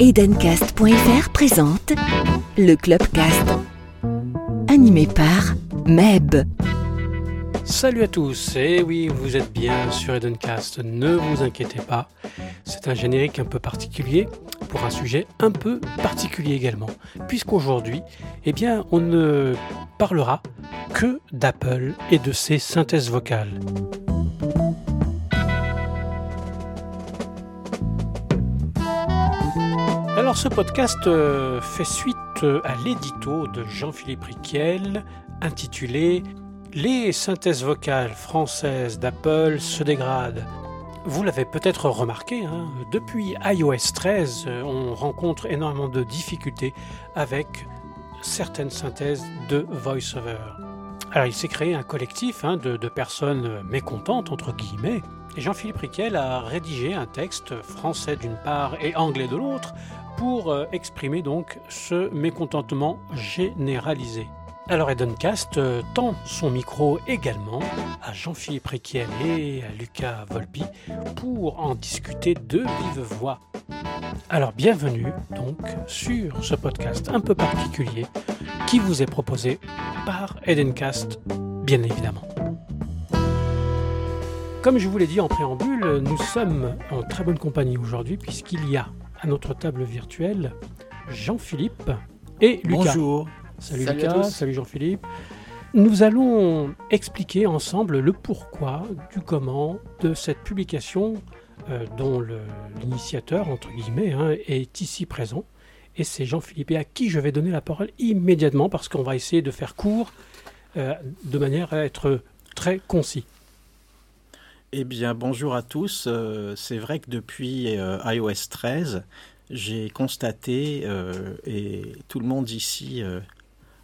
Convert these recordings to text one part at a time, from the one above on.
Edencast.fr présente le Clubcast, animé par Meb. Salut à tous, et oui, vous êtes bien sur Edencast, ne vous inquiétez pas, c'est un générique un peu particulier pour un sujet un peu particulier également, puisqu'aujourd'hui, eh on ne parlera que d'Apple et de ses synthèses vocales. Ce podcast euh, fait suite euh, à l'édito de Jean-Philippe Riquel intitulé Les synthèses vocales françaises d'Apple se dégradent. Vous l'avez peut-être remarqué, hein, depuis iOS 13, euh, on rencontre énormément de difficultés avec certaines synthèses de VoiceOver. Alors il s'est créé un collectif hein, de, personnes mécontentes, entre guillemets, et Jean-Philippe Riquel a rédigé un texte français d'une part et anglais de l'autre pour euh, exprimer donc ce mécontentement généralisé. Alors Edencast euh, tend son micro également à Jean-Philippe Riquel et à Lucas Volpi pour en discuter de vive voix. Alors bienvenue donc sur ce podcast un peu particulier qui vous est proposé par Edencast bien évidemment. Comme je vous l'ai dit en préambule, nous sommes en très bonne compagnie aujourd'hui puisqu'il y a à notre table virtuelle Jean-Philippe et Lucas. Bonjour. Salut, Salut Lucas, salut Jean-Philippe. Nous allons expliquer ensemble le pourquoi du comment de cette publication dont le- l'initiateur, entre guillemets, hein, est ici présent. Et c'est Jean-Philippe à qui je vais donner la parole immédiatement parce qu'on va essayer de faire court euh, de manière à être très concis. Eh bien, bonjour à tous. Euh, c'est vrai que depuis euh, iOS 13, j'ai constaté, euh, et tout le monde ici euh,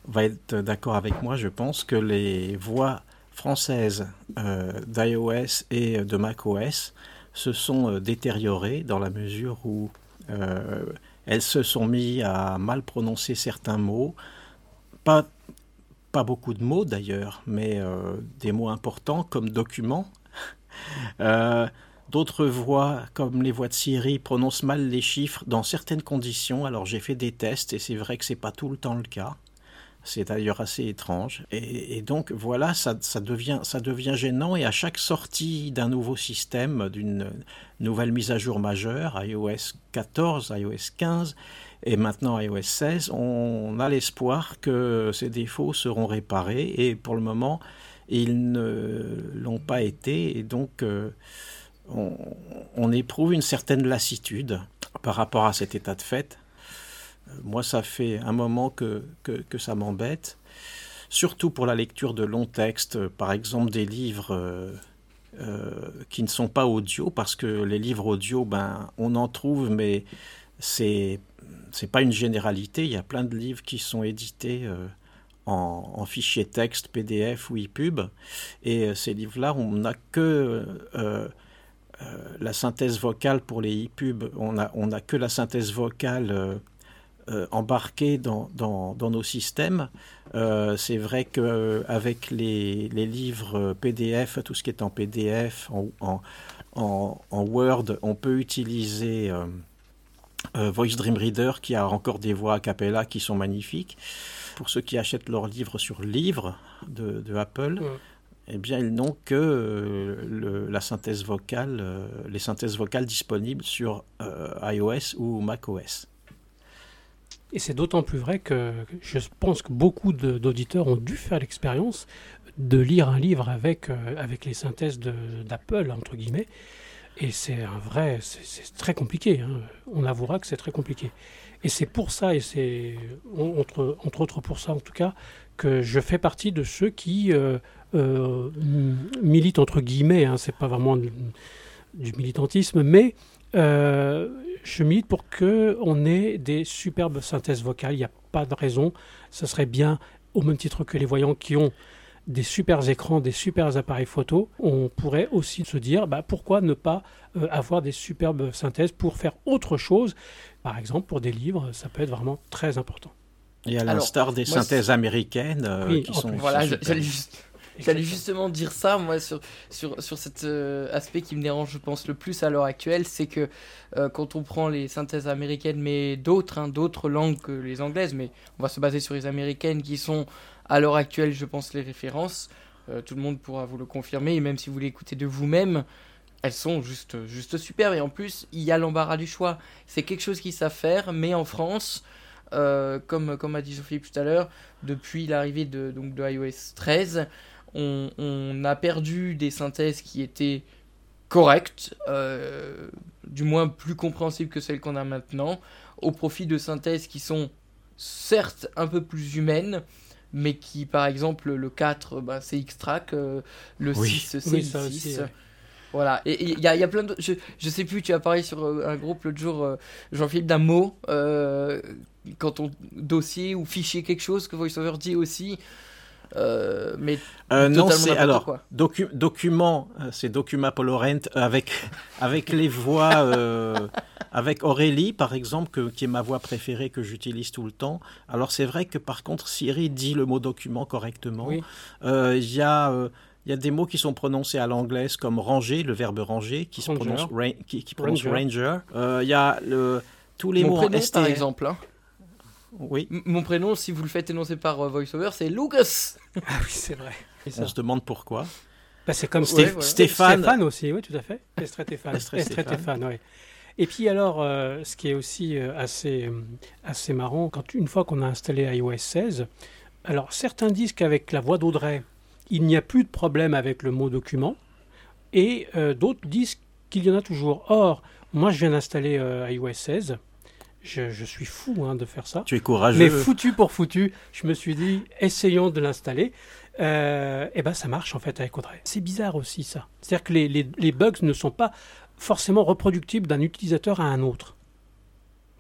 va être d'accord avec moi, je pense, que les voix françaises euh, d'iOS et de macOS se sont euh, détériorées dans la mesure où euh, elles se sont mis à mal prononcer certains mots. Pas, pas beaucoup de mots d'ailleurs, mais euh, des mots importants comme document. D'autres voix, comme les voix de Siri, prononcent mal les chiffres dans certaines conditions. Alors j'ai fait des tests et c'est vrai que c'est pas tout le temps le cas. C'est d'ailleurs assez étrange. Et, donc voilà, ça, devient, gênant. Et à chaque sortie d'un nouveau système, d'une nouvelle mise à jour majeure, iOS 14, iOS 15 et maintenant iOS 16, on a l'espoir que ces défauts seront réparés. Et pour le moment, ils ne l'ont pas été. Et donc, euh, on éprouve une certaine lassitude par rapport à cet état de fait. Moi, ça fait un moment que, que, ça m'embête, surtout pour la lecture de longs textes, par exemple des livres euh, euh, qui ne sont pas audio, parce que les livres audio, ben, on en trouve, mais c'est c'est pas une généralité. Il y a plein de livres qui sont édités euh, en, fichier texte, PDF ou EPUB, et ces livres-là, on n'a que la synthèse vocale pour les EPUB, on n'a on a que la synthèse vocale euh, euh, embarquée dans, dans, dans nos systèmes. Euh, c'est vrai qu'avec les, les livres PDF, tout ce qui est en PDF, en, en, en- en Word, on peut utiliser euh, euh, Voice Dream Reader qui a encore des voix a cappella qui sont magnifiques. Pour ceux qui achètent leurs livres sur livre de, de Apple, Mm. eh bien, ils n'ont que euh, le- la synthèse vocale, euh, les synthèses vocales disponibles sur euh, iOS ou macOS. Et c'est d'autant plus vrai que je pense que beaucoup d'auditeurs ont dû faire l'expérience de lire un livre avec, euh, avec les synthèses d'Apple, entre guillemets. Et c'est un vrai, c'est très compliqué. hein. On avouera que c'est très compliqué. Et c'est pour ça, et c'est entre, entre autres pour ça en tout cas, que je fais partie de ceux qui euh, euh, militent entre guillemets. Hein, c'est pas vraiment du militantisme, mais euh, je milite pour que on ait des superbes synthèses vocales. Il n'y a pas de raison. Ce serait bien, au même titre que les voyants qui ont des super écrans, des super appareils photo, on pourrait aussi se dire bah, pourquoi ne pas euh, avoir des superbes synthèses pour faire autre chose? Par exemple, pour des livres, ça peut être vraiment très important. Et à l'instar des synthèses américaines euh, Oui, qui sont Voilà, j'allais juste. J'allais justement dire ça, moi, sur, sur, sur cet euh, aspect qui me dérange, je pense, le plus à l'heure actuelle, c'est que euh, quand on prend les synthèses américaines, mais d'autres, hein, d'autres langues que les anglaises, mais on va se baser sur les américaines qui sont, à l'heure actuelle, je pense, les références. Euh, tout le monde pourra vous le confirmer, et même si vous l'écoutez de vous-même, elles sont juste, juste superbes. Et en plus, il y a l'embarras du choix. C'est quelque chose qu'ils savent faire, mais en France, comme, comme a dit Jean-Philippe tout à l'heure, depuis l'arrivée de, donc, de iOS 13, on, a perdu des synthèses qui étaient correctes, euh, du moins plus compréhensibles que celles qu'on a maintenant, au profit de synthèses qui sont certes un peu plus humaines, mais qui, par exemple, le 4, bah, c'est X-Track, euh, le 6, c'est X6. Voilà, et il y, a plein de. Je, je sais plus, tu as parlé sur euh, un groupe l'autre jour, Jean-Philippe, d'un mot, quand on dossier ou fichier quelque chose que VoiceOver dit aussi. Euh, mais euh, non, c'est alors document, euh, c'est document Polorent avec avec les voix, avec Aurélie par exemple, que, qui est ma voix préférée que j'utilise tout le temps. Alors c'est vrai que par contre Siri dit le mot document correctement. Il y a il y a des mots qui sont prononcés à l'anglaise comme ranger, le verbe ranger, qui se prononce, qui, prononce ranger. Il y a le, tous les mots prénom, en par exemple. Hein. Oui. mon prénom, si vous le faites énoncer par euh, VoiceOver, c'est Lucas. Ah oui, c'est vrai. On se demande pourquoi. Bah, c'est comme Stéphane. Stéphane aussi, oui, tout à fait. Stéphane. Stéphane, oui. Et puis alors, euh, ce qui est aussi euh, assez, assez marrant, quand une fois qu'on a installé iOS 16, alors certains disent qu'avec la voix d'Audrey, il n'y a plus de problème avec le mot document, et d'autres disent qu'il y en a toujours. Or, moi je viens d'installer iOS 16, je, suis fou hein, de faire ça. Tu es courageux. Mais foutu pour foutu, je me suis dit, essayons de l'installer. Euh, et ben ça marche en fait avec Audrey. C'est bizarre aussi ça. C'est-à-dire que les, les, bugs ne sont pas forcément reproductibles d'un utilisateur à un autre.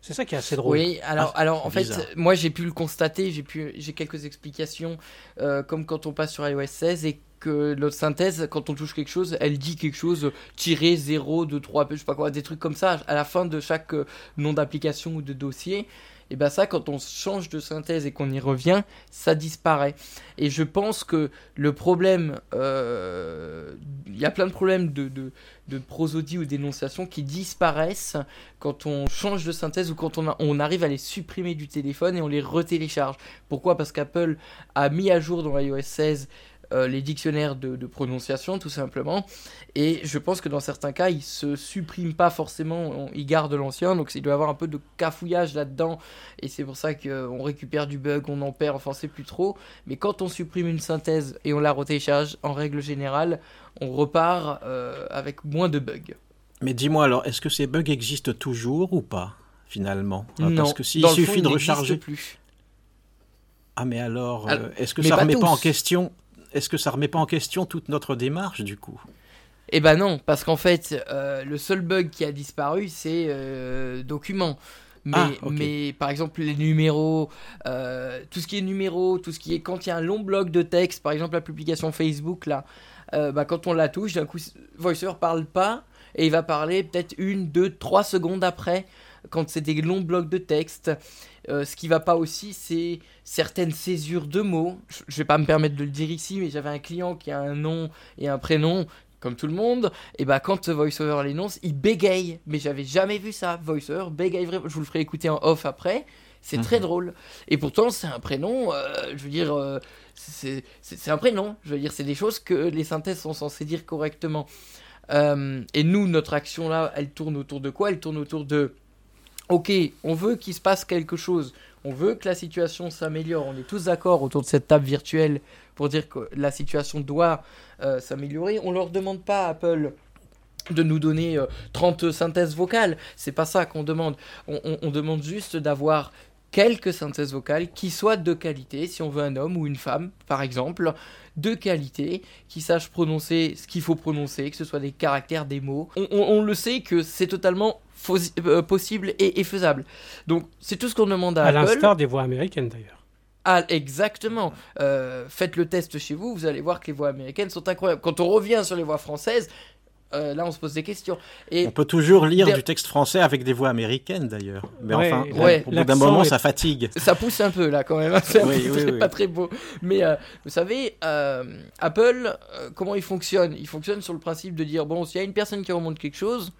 C'est ça qui est assez drôle. Oui, alors, ah, alors en fait, moi j'ai pu le constater, j'ai pu, j'ai quelques explications, euh, comme quand on passe sur iOS 16 et que notre synthèse, quand on touche quelque chose, elle dit quelque chose tiré 0, 2, 3, je sais pas quoi, des trucs comme ça à la fin de chaque euh, nom d'application ou de dossier. Et bien ça, quand on change de synthèse et qu'on y revient, ça disparaît. Et je pense que le problème, euh, il y a plein de problèmes de, de, de prosodie ou d'énonciation qui disparaissent quand on change de synthèse ou quand on, on arrive à les supprimer du téléphone et on les retélécharge. Pourquoi? Parce qu'Apple a mis à jour dans iOS 16 euh, les dictionnaires de, prononciation, tout simplement. Et je pense que dans certains cas, ils se suppriment pas forcément, ils gardent l'ancien, donc il doit y avoir un peu de cafouillage là-dedans. Et c'est pour ça qu'on récupère du bug, on en perd, enfin c'est plus trop. Mais quand on supprime une synthèse et on la retélécharge, en règle générale, on repart euh, avec moins de bugs. Mais dis-moi alors, est-ce que ces bugs existent toujours ou pas finalement? Non, Parce que s'il suffit de recharger. Plus. Ah mais alors, euh, est-ce que ça ne remet pas en question est-ce que ça remet pas en question toute notre démarche du coup? Eh ben non, parce qu'en fait, euh, le seul bug qui a disparu, c'est euh, document. Mais, ah, mais par exemple, les numéros, euh, tout ce qui est numéros, tout ce qui est quand il y a un long bloc de texte, par exemple la publication Facebook, là, bah, quand on la touche, d'un coup, VoiceOver parle pas et il va parler peut-être une, deux, trois secondes après, quand c'est des longs blocs de texte. Euh, ce qui va pas aussi, c'est certaines césures de mots. Je vais pas me permettre de le dire ici, mais j'avais un client qui a un nom et un prénom, comme tout le monde. Et bah, quand VoiceOver l'énonce, il bégaye. Mais j'avais jamais vu ça. VoiceOver bégaye vraiment. Je vous le ferai écouter en off après. C'est très mhm. drôle. Et pourtant, c'est un prénom, euh, je veux dire, euh, c'est un prénom. Je veux dire, c'est des choses que les synthèses sont censées dire correctement. et nous, notre action là, elle tourne autour de quoi? Elle tourne autour de ok, on veut qu'il se passe quelque chose, on veut que la situation s'améliore, on est tous d'accord autour de cette table virtuelle pour dire que la situation doit euh, s'améliorer, on leur demande pas à Apple de nous donner 30 euh, synthèses vocales, c'est pas ça qu'on demande, on, demande juste d'avoir quelques synthèses vocales qui soient de qualité, si on veut un homme ou une femme par exemple, de qualité, qui sachent prononcer ce qu'il faut prononcer, que ce soit des caractères, des mots. on le sait que c'est totalement euh, possible et, faisable. Donc c'est tout ce qu'on demande à, à l'instar des voix américaines d'ailleurs. Ah, exactement. Euh, faites le test chez vous, vous allez voir que les voix américaines sont incroyables. Quand on revient sur les voix françaises, euh, là on se pose des questions. Et on peut toujours lire du texte français avec des voix américaines d'ailleurs. Mais enfin, au bout d'un moment, ça fatigue. Ça pousse un peu là quand même. Hein. C'est pas très beau. Mais euh, vous savez, euh, Apple, comment il fonctionne? Il fonctionne sur le principe de dire bon, s'il y a une personne qui remonte quelque chose,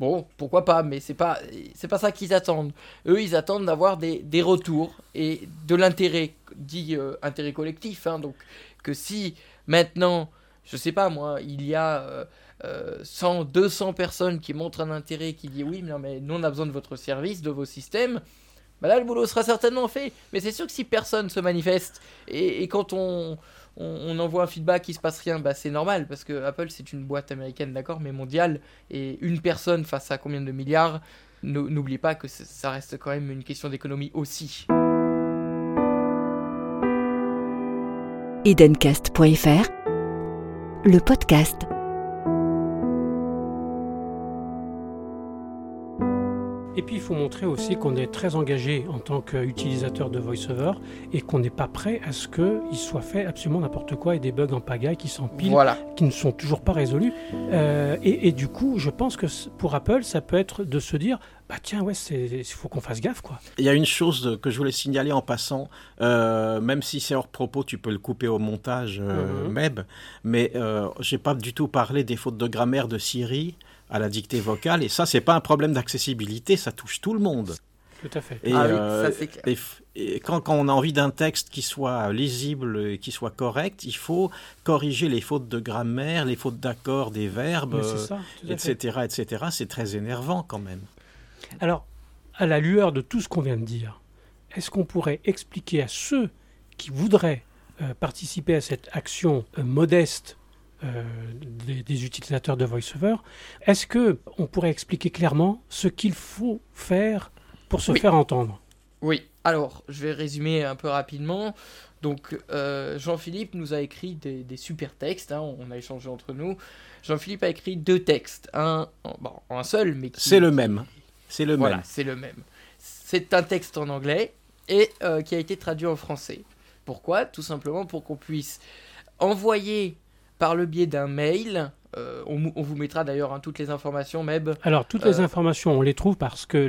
Bon, pourquoi pas, mais c'est pas c'est pas ça qu'ils attendent. Eux, ils attendent d'avoir des, retours et de l'intérêt, dit intérêt collectif. Hein, donc que si maintenant, je sais pas moi, il y a 100, euh, 200 personnes qui montrent un intérêt, qui disent oui, mais, mais nous on a besoin de votre service, de vos systèmes, bah là le boulot sera certainement fait. Mais c'est sûr que si personne se manifeste et, quand on, on, envoie un feedback qui se passe rien, bah c'est normal parce que Apple c'est une boîte américaine, d'accord, mais mondiale et une personne face à combien de milliards, n'oublie pas que ça reste quand même une question d'économie aussi. Edencast.fr, le podcast Et puis il faut montrer aussi qu'on est très engagé en tant qu'utilisateur de VoiceOver et qu'on n'est pas prêt à ce qu'il soit fait absolument n'importe quoi et des bugs en pagaille qui s'empilent, qui ne sont toujours pas résolus. Euh, et, du coup, je pense que pour Apple, ça peut être de se dire bah tiens ouais il faut qu'on fasse gaffe quoi. Il y a une chose que je voulais signaler en passant, euh, même si c'est hors propos, tu peux le couper au montage euh, mm-hmm. Meb, mais euh, j'ai pas du tout parlé des fautes de grammaire de Siri à la dictée vocale. Et ça, c'est pas un problème d'accessibilité, ça touche tout le monde. Tout à fait. Et, ah euh, quand, quand, on a envie d'un texte qui soit lisible et qui soit correct, il faut corriger les fautes de grammaire, les fautes d'accord des verbes, etc., etc. C'est très énervant quand même. Alors, à la lueur de tout ce qu'on vient de dire, est-ce qu'on pourrait expliquer à ceux qui voudraient euh, participer à cette action euh, modeste euh, des, utilisateurs de VoiceOver. Est-ce que on pourrait expliquer clairement ce qu'il faut faire pour se faire entendre? Oui. Alors, je vais résumer un peu rapidement. Donc, euh, Jean-Philippe nous a écrit des, super textes. Hein, on a échangé entre nous. Jean-Philippe a écrit deux textes. Un, bon, un seul, mais c'est le même. C'est le voilà, même. c'est le même. C'est un texte en anglais et euh, qui a été traduit en français. Pourquoi? Tout simplement pour qu'on puisse envoyer par le biais d'un mail. Euh, on, vous mettra d'ailleurs hein, toutes les informations, Meb. Alors, toutes les euh, informations, on les trouve parce que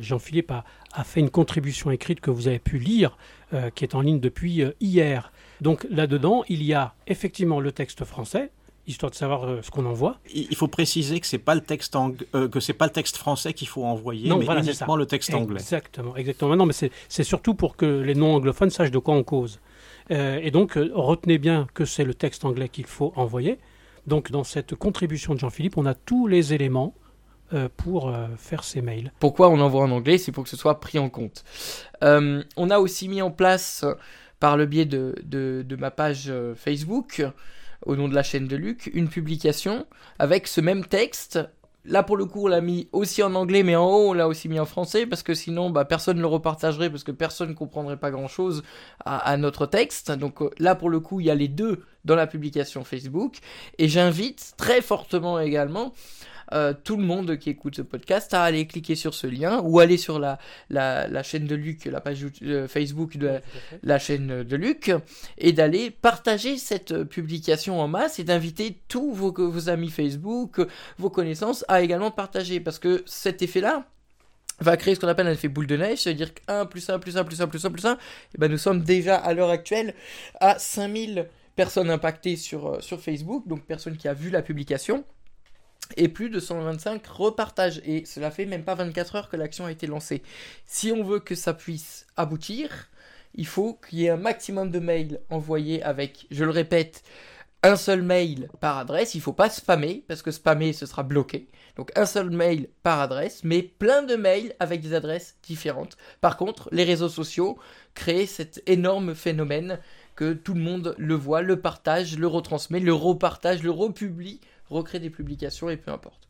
Jean-Philippe a, fait une contribution écrite que vous avez pu lire, euh, qui est en ligne depuis hier. Donc là-dedans, il y a effectivement le texte français, histoire de savoir ce qu'on envoie. Il faut préciser que c'est pas le texte que c'est pas le texte français qu'il faut envoyer, mais uniquement le texte anglais. Exactement, exactement. Non, mais c'est surtout pour que les non anglophones sachent de quoi on cause. Euh, et donc, euh, retenez bien que c'est le texte anglais qu'il faut envoyer. Donc, dans cette contribution de Jean-Philippe, on a tous les éléments euh, pour faire ces mails. Pourquoi on envoie en anglais? C'est pour que ce soit pris en compte. on a aussi mis en place, par le biais de, de ma page Facebook, au nom de la chaîne de Luc, une publication avec ce même texte Là, pour le coup, on l'a mis aussi en anglais, mais en haut, on l'a aussi mis en français, parce que sinon, bah, personne ne le repartagerait, parce que personne ne comprendrait pas grand-chose à, notre texte. Donc euh, là, pour le coup, il y a les deux dans la publication Facebook. Et j'invite très fortement également euh, tout le monde qui écoute ce podcast à aller cliquer sur ce lien ou aller sur la, la, chaîne de Luc, la page euh, Facebook de la, chaîne de Luc et d'aller partager cette publication en masse et d'inviter tous vos, vos amis Facebook, vos connaissances à également partager parce que cet effet-là, va créer ce qu'on appelle un effet boule de neige, c'est-à-dire que 1 plus 1 plus 1 plus 1 plus 1 plus 1, et ben nous sommes déjà à l'heure actuelle à 5000 personnes impactées sur, euh, sur Facebook, donc personnes qui a vu la publication et plus de 125 repartages. Et cela fait même pas 24 heures que l'action a été lancée. Si on veut que ça puisse aboutir, il faut qu'il y ait un maximum de mails envoyés avec, je le répète, un seul mail par adresse. Il ne faut pas spammer, parce que spammer, ce sera bloqué. Donc un seul mail par adresse, mais plein de mails avec des adresses différentes. Par contre, les réseaux sociaux créent cet énorme phénomène que tout le monde le voit, le partage, le retransmet, le repartage, le republie recréer des publications et peu importe.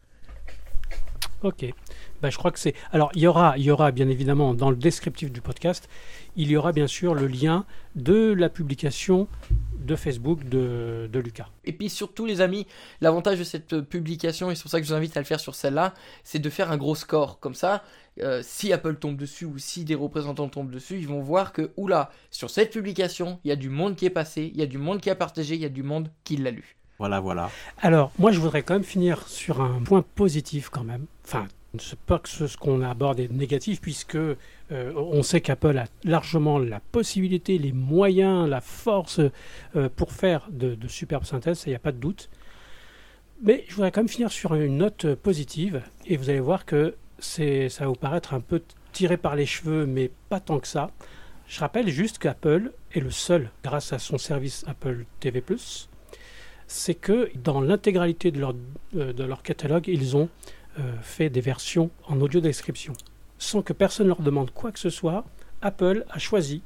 Ok. Ben, je crois que c'est. Alors, il y, aura, il y aura bien évidemment dans le descriptif du podcast, il y aura bien sûr le lien de la publication de Facebook de, de Lucas. Et puis surtout, les amis, l'avantage de cette publication, et c'est pour ça que je vous invite à le faire sur celle-là, c'est de faire un gros score. Comme ça, euh, si Apple tombe dessus ou si des représentants tombent dessus, ils vont voir que, oula, sur cette publication, il y a du monde qui est passé, il y a du monde qui a partagé, il y a du monde qui l'a lu. Voilà, voilà. Alors, moi, je voudrais quand même finir sur un point positif quand même. Enfin, c'est pas que ce, qu'on aborde est négatif, puisque euh, on sait qu'Apple a largement la possibilité, les moyens, la force euh, pour faire de, superbes synthèses, il n'y a pas de doute. Mais je voudrais quand même finir sur une note positive, et vous allez voir que c'est, ça va vous paraître un peu tiré par les cheveux, mais pas tant que ça. Je rappelle juste qu'Apple est le seul, grâce à son service Apple TV ⁇ c'est que dans l'intégralité de leur, euh, de leur catalogue, ils ont euh, fait des versions en audio description. Sans que personne leur demande quoi que ce soit, Apple a choisi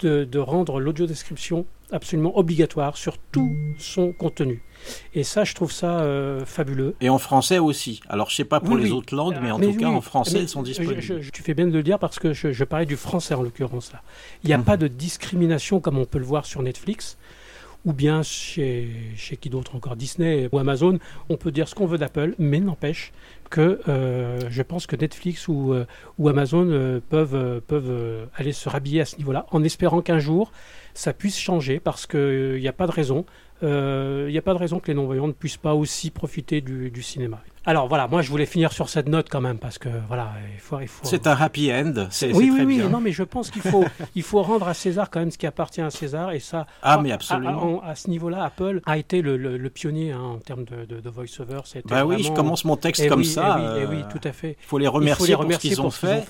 de, rendre l'audio description absolument obligatoire sur tout son contenu. Et ça, je trouve ça euh, fabuleux. Et en français aussi. Alors, je sais pas pour les autres langues, mais en tout cas, en français, ils sont disponibles. tu fais bien de le dire parce que je, parlais du français en l'occurrence là. Il n'y a mhm. pas de discrimination comme on peut le voir sur Netflix ou bien chez, chez qui d'autre encore, Disney ou Amazon, on peut dire ce qu'on veut d'Apple, mais n'empêche que euh, je pense que Netflix ou, euh, Amazon euh, peuvent, peuvent aller se rhabiller à ce niveau-là, en espérant qu'un jour ça puisse changer, parce qu'il n'y a pas de raison. Il n'y a pas de raison que les non-voyants ne puissent pas aussi profiter du cinéma. Alors voilà, moi je voulais finir sur cette note quand même parce que voilà, il faut. Il faut... C'est un happy end. C'est, oui, oui, oui. Non, mais je pense qu'il faut, il faut rendre à César quand même ce qui appartient à César et ça. Ah, mais absolument. À, ce niveau-là, Apple a été le, le, pionnier hein, en termes de, de, voice-over. Bah oui, je commence mon texte eh comme ça. Et eh oui, eh oui, tout à fait. Il faut les remercier, pour ce qu'ils ont, fait,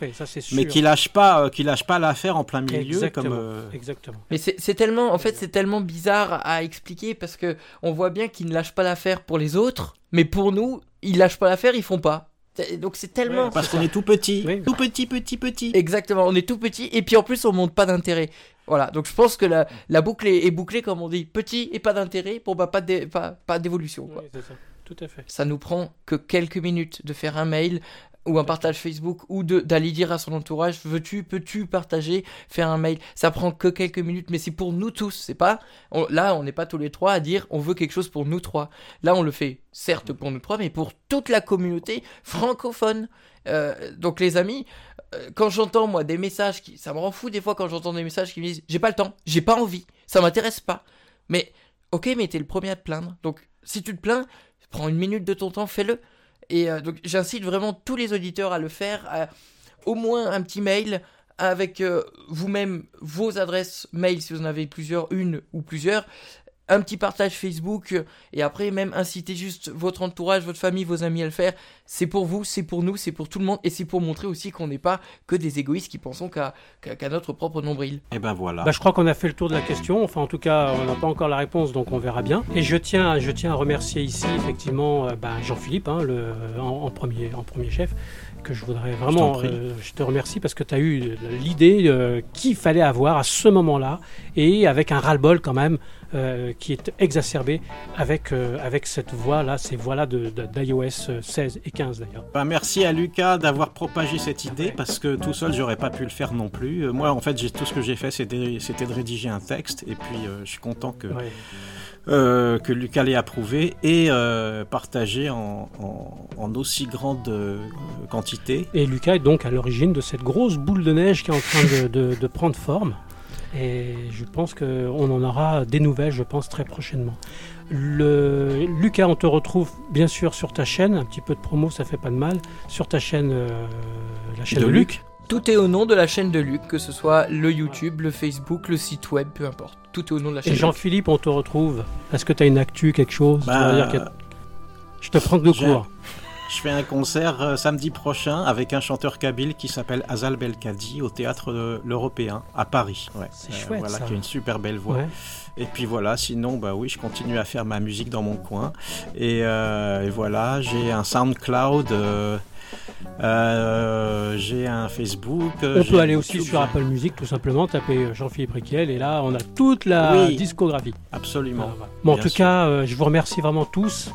mais qui lâchent pas, euh, qui lâchent pas l'affaire en plein milieu Exactement. comme. Euh, Exactement. Mais c'est tellement, en fait, c'est tellement bizarre à expliquer parce que on voit bien qu'ils ne lâchent pas l'affaire pour les autres, mais pour nous, ils lâchent pas l'affaire, ils font pas. Donc c'est tellement. parce qu'on est tout petit. Tout petit, petit, petit. Exactement, on est tout petit et puis en plus on monte pas d'intérêt. Voilà, donc je pense que la, la boucle est, bouclée comme on dit. Petit et pas d'intérêt, pour bah, pas, pas, d'évolution. ça. Tout à fait. Ça nous prend que quelques minutes de faire un mail, ou un partage Facebook ou d'aller dire à son entourage veux-tu peux-tu partager faire un mail? Ça prend que quelques minutes mais c'est pour nous tous c'est pas là on n'est pas tous les trois à dire on veut quelque chose pour nous trois. Là on le fait certes pour nous trois mais pour toute la communauté francophone. Euh, donc les amis euh, quand j'entends moi des messages qui ça me rend fou des fois quand j'entends des messages qui me disent j'ai pas le temps j'ai pas envie ça m'intéresse pas. Mais ok mais t'es le premier à te plaindre. Donc si tu te plains prends une minute de ton temps fais-le et euh, donc j'incite vraiment tous les auditeurs à le faire, au moins un petit mail avec euh, vous-même vos adresses mail si vous en avez plusieurs, une ou plusieurs, un petit partage Facebook et après même inciter juste votre entourage, votre famille, vos amis à le faire. C'est pour vous, c'est pour nous, c'est pour tout le monde et c'est pour montrer aussi qu'on n'est pas que des égoïstes qui pensons qu'à notre propre nombril. Et eh ben voilà. Bah, je crois qu'on a fait le tour de la question. Enfin, en tout cas, on n'a pas encore la réponse, donc on verra bien. Et je tiens, je tiens à remercier ici effectivement euh, bah, Jean-Philippe, hein, le, en, premier, en premier chef, que je voudrais vraiment. Euh, je, te remercie parce que tu as eu l'idée euh, qu'il fallait avoir à ce moment-là et avec un ras-le-bol quand même euh, qui est exacerbé avec, euh, avec cette voix-là, ces voix-là d'iOS 16 et 15 d'ailleurs. Bah, merci à Lucas d'avoir propagé cette idée parce que tout seul, j'aurais pas pu le faire non plus. Euh, moi, en fait, tout ce que j'ai fait, c'était de rédiger un texte et puis je suis content que. Que Lucas l'ait approuvé et partagé en, en, aussi grande quantité. Et Lucas est donc à l'origine de cette grosse boule de neige qui est en train de, de prendre forme. Et je pense qu'on en aura des nouvelles, je pense, très prochainement. Le... Lucas, on te retrouve bien sûr sur ta chaîne, un petit peu de promo, ça fait pas de mal, sur ta chaîne, euh, la chaîne de, Luc. Tout est au nom de la chaîne de Luc, que ce soit le YouTube, le Facebook, le site web, peu importe. Tout est au nom de la chaîne. Et Jean-Philippe, on te retrouve. Est-ce que tu as une actu, quelque chose bah, Je te prends de cours. Je fais un concert euh, samedi prochain avec un chanteur kabyle qui s'appelle Azal Belkadi au théâtre de l'Européen à Paris. Ouais. C'est euh, chouette. Voilà, qui a une super belle voix. Et puis voilà, sinon, bah oui, je continue à faire ma musique dans mon coin. Et, euh, voilà, j'ai un SoundCloud. Un Facebook. On peut aller aussi sur Apple Music, tout simplement, taper Jean-Philippe Riquel, et là, on a toute la discographie. Absolument. bon, en tout cas, je vous remercie vraiment tous.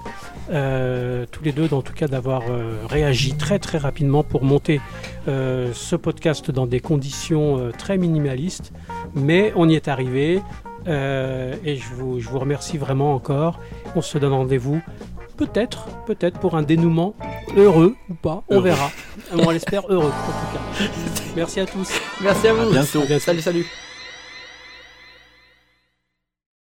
Euh, tous les deux, en tout cas, d'avoir euh, réagi très très rapidement pour monter euh, ce podcast dans des conditions très minimalistes. Mais on y est arrivé et je vous, je vous remercie vraiment encore. On se donne rendez-vous peut-être, peut-être pour un dénouement heureux ou pas, on verra. On l'espère heureux en tout cas. Merci à tous. Merci à vous. bientôt. Salut, salut.